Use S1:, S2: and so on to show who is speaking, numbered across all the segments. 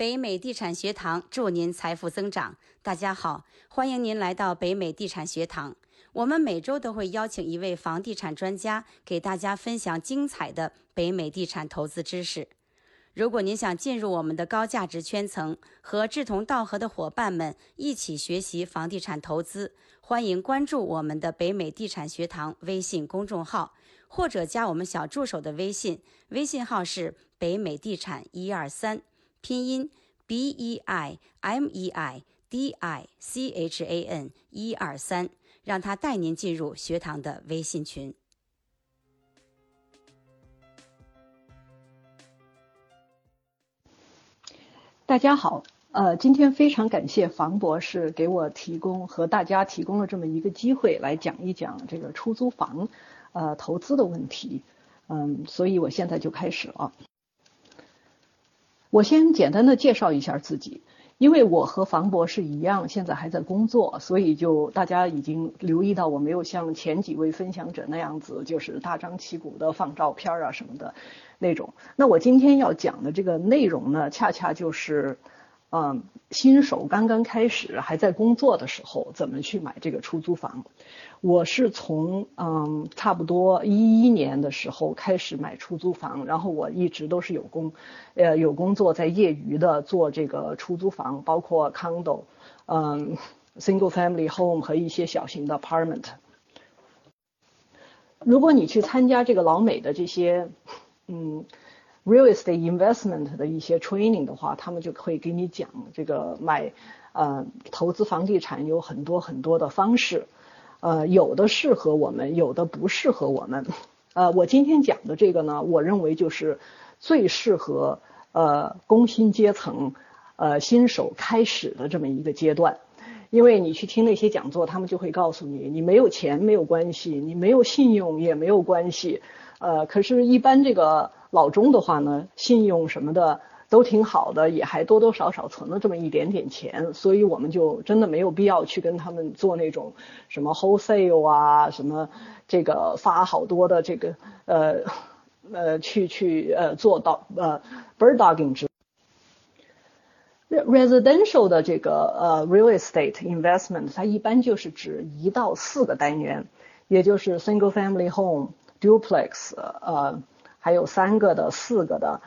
S1: 北美地产学堂祝您财富增长。大家好，欢迎您来到北美地产学堂。我们每周都会邀请一位房地产专家，给大家分享精彩的北美地产投资知识。如果您想进入我们的高价值圈层，和志同道合的伙伴们一起学习房地产投资，欢迎关注我们的北美地产学堂微信公众号，或者加我们小助手的微信，微信号是北美地产一二三。拼音 b e i m e i d i c h a n 一二三，让他带您进入学堂的微信群。
S2: 大家好，呃，今天非常感谢房博士给我提供和大家提供了这么一个机会，来讲一讲这个出租房，呃，投资的问题。嗯，所以我现在就开始了。我先简单的介绍一下自己，因为我和房博士一样，现在还在工作，所以就大家已经留意到我没有像前几位分享者那样子，就是大张旗鼓的放照片啊什么的那种。那我今天要讲的这个内容呢，恰恰就是。嗯，新手刚刚开始还在工作的时候，怎么去买这个出租房？我是从嗯差不多一一年的时候开始买出租房，然后我一直都是有工，呃有工作在业余的做这个出租房，包括 condo，嗯 single family home 和一些小型的 apartment。如果你去参加这个老美的这些，嗯。Real estate investment 的一些 training 的话，他们就会给你讲这个买呃投资房地产有很多很多的方式，呃有的适合我们，有的不适合我们。呃，我今天讲的这个呢，我认为就是最适合呃工薪阶层呃新手开始的这么一个阶段，因为你去听那些讲座，他们就会告诉你，你没有钱没有关系，你没有信用也没有关系，呃，可是，一般这个。老中的话呢，信用什么的都挺好的，也还多多少少存了这么一点点钱，所以我们就真的没有必要去跟他们做那种什么 wholesale 啊，什么这个发好多的这个呃呃去去呃做到呃 bird dogging 之 residential 的这个呃 real estate investment，它一般就是指一到四个单元，也就是 single family home duplex 呃。还有三个的、四个的，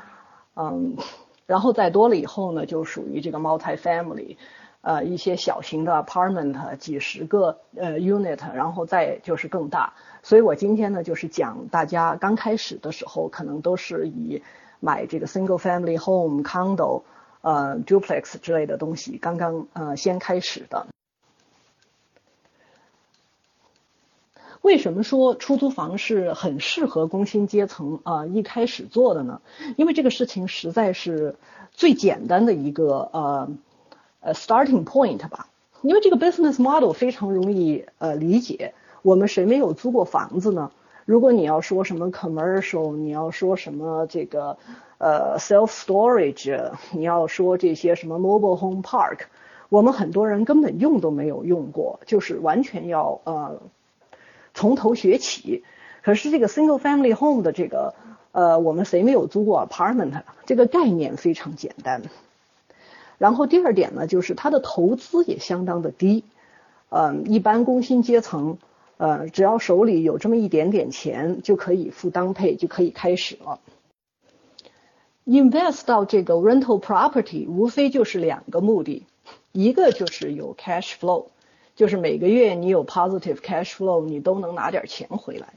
S2: 嗯，然后再多了以后呢，就属于这个 multi-family，呃，一些小型的 apartment，几十个呃 unit，然后再就是更大。所以我今天呢，就是讲大家刚开始的时候，可能都是以买这个 single family home、condo、呃 duplex 之类的东西，刚刚呃先开始的。为什么说出租房是很适合工薪阶层啊一开始做的呢？因为这个事情实在是最简单的一个呃呃 starting point 吧。因为这个 business model 非常容易呃理解。我们谁没有租过房子呢？如果你要说什么 commercial，你要说什么这个呃 self storage，你要说这些什么 mobile home park，我们很多人根本用都没有用过，就是完全要呃。从头学起，可是这个 single family home 的这个，呃，我们谁没有租过 apartment？这个概念非常简单。然后第二点呢，就是它的投资也相当的低，嗯，一般工薪阶层，呃，只要手里有这么一点点钱，就可以付当配，就可以开始了。invest 到这个 rental property，无非就是两个目的，一个就是有 cash flow。就是每个月你有 positive cash flow，你都能拿点钱回来。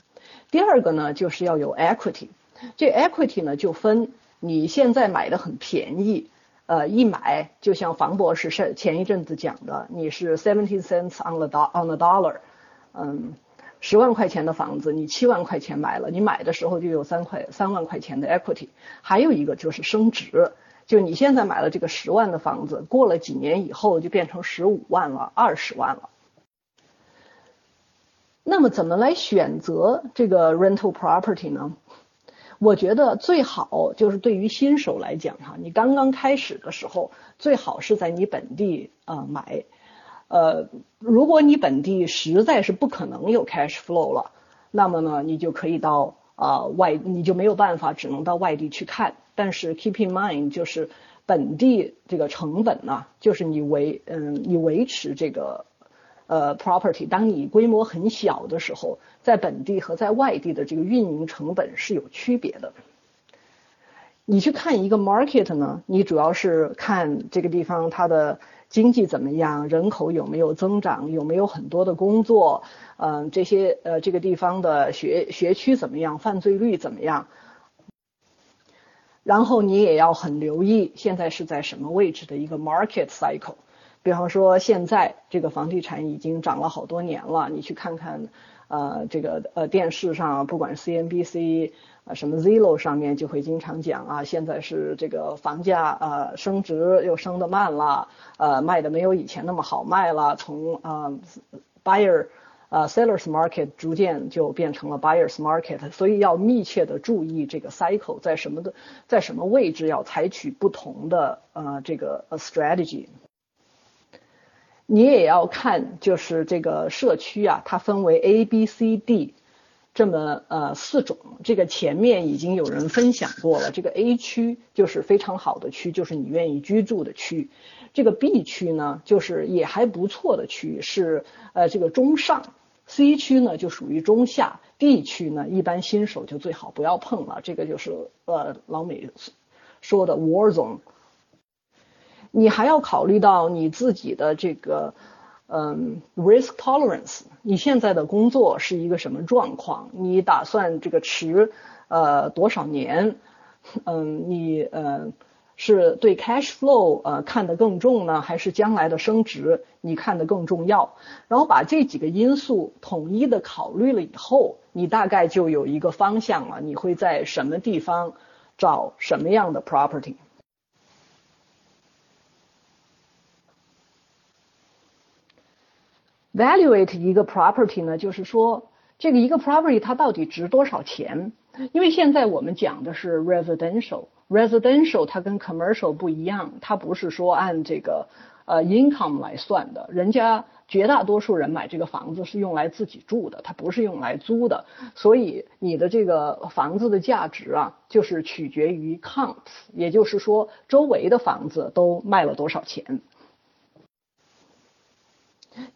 S2: 第二个呢，就是要有 equity。这 equity 呢，就分你现在买的很便宜，呃，一买就像房博士是前一阵子讲的，你是 seventy cents on the do on the dollar，嗯，十万块钱的房子，你七万块钱买了，你买的时候就有三块三万块钱的 equity。还有一个就是升值。就你现在买了这个十万的房子，过了几年以后就变成十五万了、二十万了。那么怎么来选择这个 rental property 呢？我觉得最好就是对于新手来讲哈，你刚刚开始的时候，最好是在你本地啊买。呃，如果你本地实在是不可能有 cash flow 了，那么呢，你就可以到啊外，你就没有办法，只能到外地去看。但是 keep in mind，就是本地这个成本呢，就是你维嗯你维持这个呃 property，当你规模很小的时候，在本地和在外地的这个运营成本是有区别的。你去看一个 market 呢，你主要是看这个地方它的经济怎么样，人口有没有增长，有没有很多的工作，嗯，这些呃这个地方的学学区怎么样，犯罪率怎么样。然后你也要很留意现在是在什么位置的一个 market cycle。比方说现在这个房地产已经涨了好多年了，你去看看呃这个呃电视上，不管是 CNBC。啊，什么 Zillow 上面就会经常讲啊，现在是这个房价呃升值又升得慢了，呃卖的没有以前那么好卖了，从啊 buyer 呃 sellers market 逐渐就变成了 buyers market，所以要密切的注意这个 cycle 在什么的在什么位置要采取不同的呃这个 strategy。你也要看就是这个社区啊，它分为 A、B、C、D。这么呃四种，这个前面已经有人分享过了。这个 A 区就是非常好的区，就是你愿意居住的区。这个 B 区呢，就是也还不错的区，是呃这个中上。C 区呢就属于中下。D 区呢一般新手就最好不要碰了，这个就是呃老美说的 war zone。你还要考虑到你自己的这个。嗯，risk tolerance，你现在的工作是一个什么状况？你打算这个持呃多少年？嗯，你呃是对 cash flow 呃看得更重呢，还是将来的升值你看得更重要？然后把这几个因素统一的考虑了以后，你大概就有一个方向了。你会在什么地方找什么样的 property？Evaluate 一个 property 呢，就是说这个一个 property 它到底值多少钱？因为现在我们讲的是 residential，residential 它跟 commercial 不一样，它不是说按这个呃 income 来算的，人家绝大多数人买这个房子是用来自己住的，它不是用来租的，所以你的这个房子的价值啊，就是取决于 comps，也就是说周围的房子都卖了多少钱。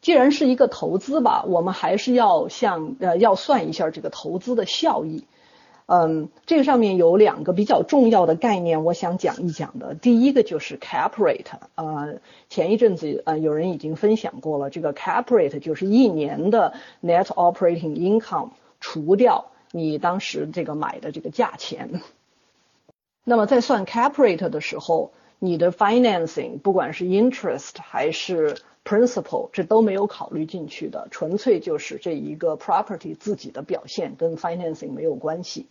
S2: 既然是一个投资吧，我们还是要像呃要算一下这个投资的效益。嗯，这个上面有两个比较重要的概念，我想讲一讲的。第一个就是 cap rate，呃，前一阵子呃有人已经分享过了，这个 cap rate 就是一年的 net operating income 除掉你当时这个买的这个价钱。那么在算 cap rate 的时候，你的 financing 不管是 interest 还是 Principle 这都没有考虑进去的，纯粹就是这一个 property 自己的表现跟 financing 没有关系。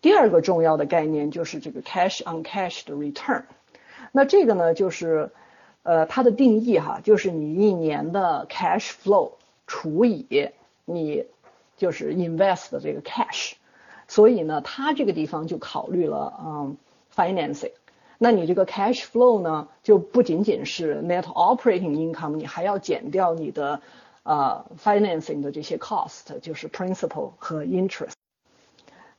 S2: 第二个重要的概念就是这个 cash on cash 的 return。那这个呢，就是呃它的定义哈，就是你一年的 cash flow 除以你就是 invest 的这个 cash。所以呢，它这个地方就考虑了嗯 financing。那你这个 cash flow 呢，就不仅仅是 net operating income，你还要减掉你的呃 financing 的这些 cost，就是 principal 和 interest。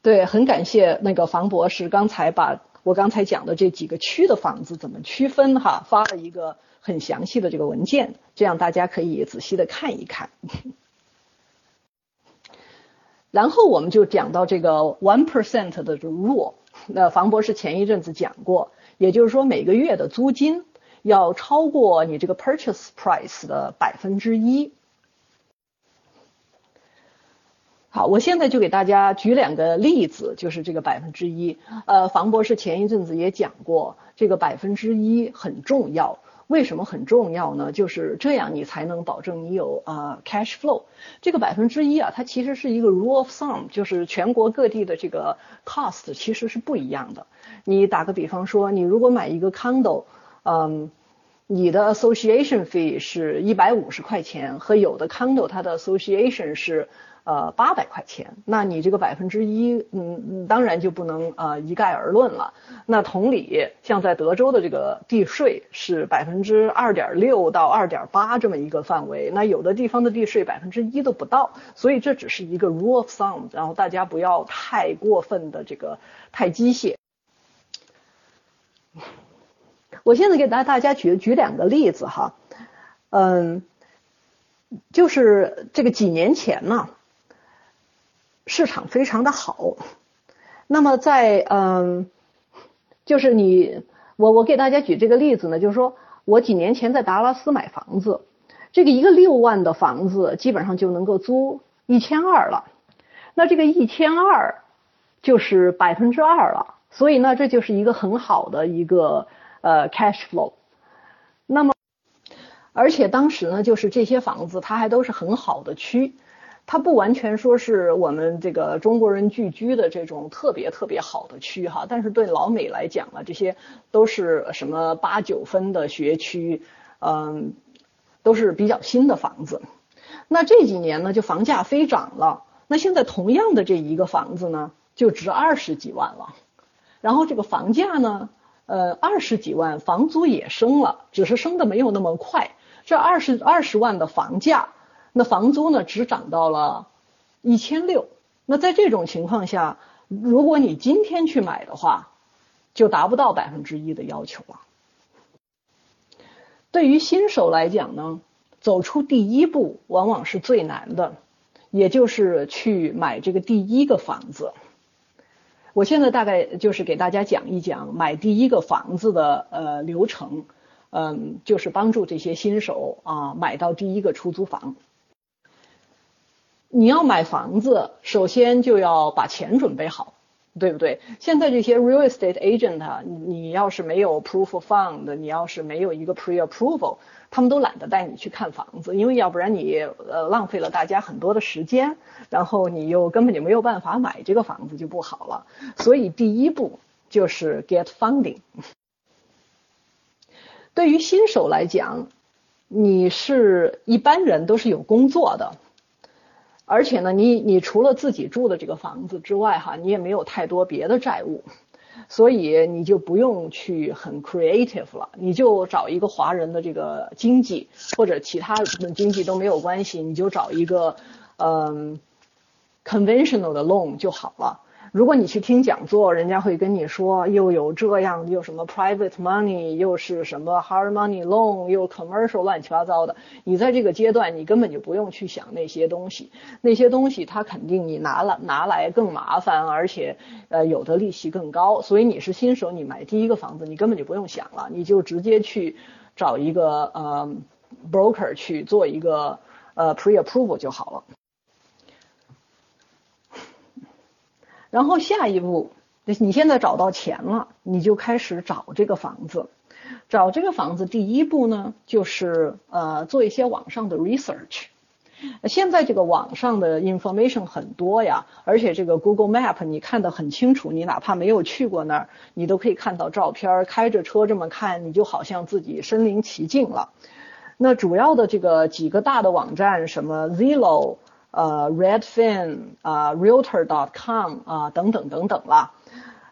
S2: 对，很感谢那个房博士刚才把我刚才讲的这几个区的房子怎么区分哈，发了一个很详细的这个文件，这样大家可以仔细的看一看。然后我们就讲到这个 one percent 的 rule，那房博士前一阵子讲过。也就是说，每个月的租金要超过你这个 purchase price 的百分之一。好，我现在就给大家举两个例子，就是这个百分之一。呃，房博士前一阵子也讲过，这个百分之一很重要。为什么很重要呢？就是这样，你才能保证你有啊 cash flow。这个百分之一啊，它其实是一个 rule of thumb，就是全国各地的这个 cost 其实是不一样的。你打个比方说，你如果买一个 condo，嗯，你的 association fee 是一百五十块钱，和有的 condo 它的 association 是。呃，八百块钱，那你这个百分之一，嗯，当然就不能呃一概而论了。那同理，像在德州的这个地税是百分之二点六到二点八这么一个范围，那有的地方的地税百分之一都不到，所以这只是一个 rule of thumb，然后大家不要太过分的这个太机械。我现在给大大家举举两个例子哈，嗯，就是这个几年前呢，市场非常的好，那么在嗯，就是你我我给大家举这个例子呢，就是说我几年前在达拉斯买房子，这个一个六万的房子基本上就能够租一千二了，那这个一千二就是百分之二了，所以呢，这就是一个很好的一个。呃，cash flow。那么，而且当时呢，就是这些房子它还都是很好的区，它不完全说是我们这个中国人聚居的这种特别特别好的区哈，但是对老美来讲呢，这些都是什么八九分的学区，嗯，都是比较新的房子。那这几年呢，就房价飞涨了，那现在同样的这一个房子呢，就值二十几万了，然后这个房价呢？呃，二十几万房租也升了，只是升的没有那么快。这二十二十万的房价，那房租呢只涨到了一千六。那在这种情况下，如果你今天去买的话，就达不到百分之一的要求了。对于新手来讲呢，走出第一步往往是最难的，也就是去买这个第一个房子。我现在大概就是给大家讲一讲买第一个房子的呃流程，嗯，就是帮助这些新手啊买到第一个出租房。你要买房子，首先就要把钱准备好。对不对？现在这些 real estate agent，你要是没有 proof of fund，你要是没有一个 pre approval，他们都懒得带你去看房子，因为要不然你呃浪费了大家很多的时间，然后你又根本就没有办法买这个房子就不好了。所以第一步就是 get funding。对于新手来讲，你是一般人都是有工作的。而且呢，你你除了自己住的这个房子之外，哈，你也没有太多别的债务，所以你就不用去很 creative 了，你就找一个华人的这个经济或者其他的经济都没有关系，你就找一个嗯 conventional 的 loan 就好了。如果你去听讲座，人家会跟你说又有这样又什么 private money，又是什么 hard money loan，又 commercial 乱七八糟的。你在这个阶段，你根本就不用去想那些东西，那些东西它肯定你拿了拿来更麻烦，而且呃有的利息更高。所以你是新手，你买第一个房子，你根本就不用想了，你就直接去找一个呃 broker 去做一个呃 pre approval 就好了。然后下一步，你现在找到钱了，你就开始找这个房子。找这个房子，第一步呢，就是呃做一些网上的 research。现在这个网上的 information 很多呀，而且这个 Google Map 你看得很清楚，你哪怕没有去过那儿，你都可以看到照片，开着车这么看，你就好像自己身临其境了。那主要的这个几个大的网站，什么 Zillow。呃，Redfin 啊，Realtor.com 啊，等等等等啦。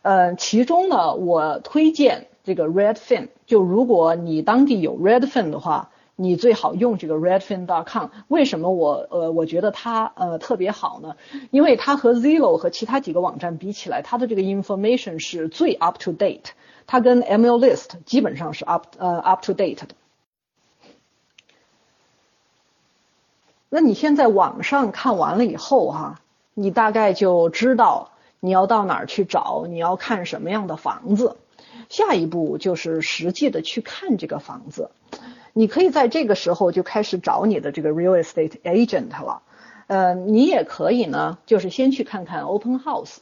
S2: 呃，其中呢，我推荐这个 Redfin。就如果你当地有 Redfin 的话，你最好用这个 Redfin.com。为什么我呃我觉得它呃特别好呢？因为它和 Zillow 和其他几个网站比起来，它的这个 information 是最 up to date。它跟 MList 基本上是 up 呃 up to date 的。那你现在网上看完了以后哈，你大概就知道你要到哪儿去找，你要看什么样的房子。下一步就是实际的去看这个房子。你可以在这个时候就开始找你的这个 real estate agent 了。呃，你也可以呢，就是先去看看 open house，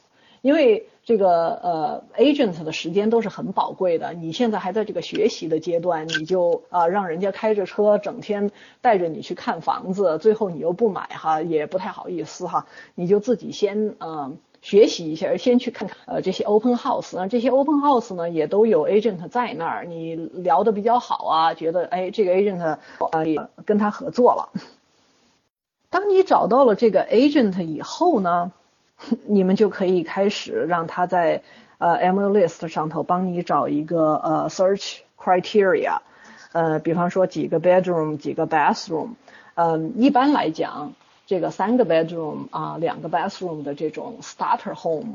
S2: 因为。这个呃，agent 的时间都是很宝贵的。你现在还在这个学习的阶段，你就啊让人家开着车整天带着你去看房子，最后你又不买哈，也不太好意思哈。你就自己先嗯学习一下，先去看看呃这些 open house 啊，这些 open house 呢也都有 agent 在那儿，你聊的比较好啊，觉得哎这个 agent 啊跟他合作了。当你找到了这个 agent 以后呢？你们就可以开始让他在呃 M list 上头帮你找一个呃 search criteria，呃，比方说几个 bedroom，几个 bathroom，嗯，一般来讲，这个三个 bedroom 啊，两个 bathroom 的这种 starter home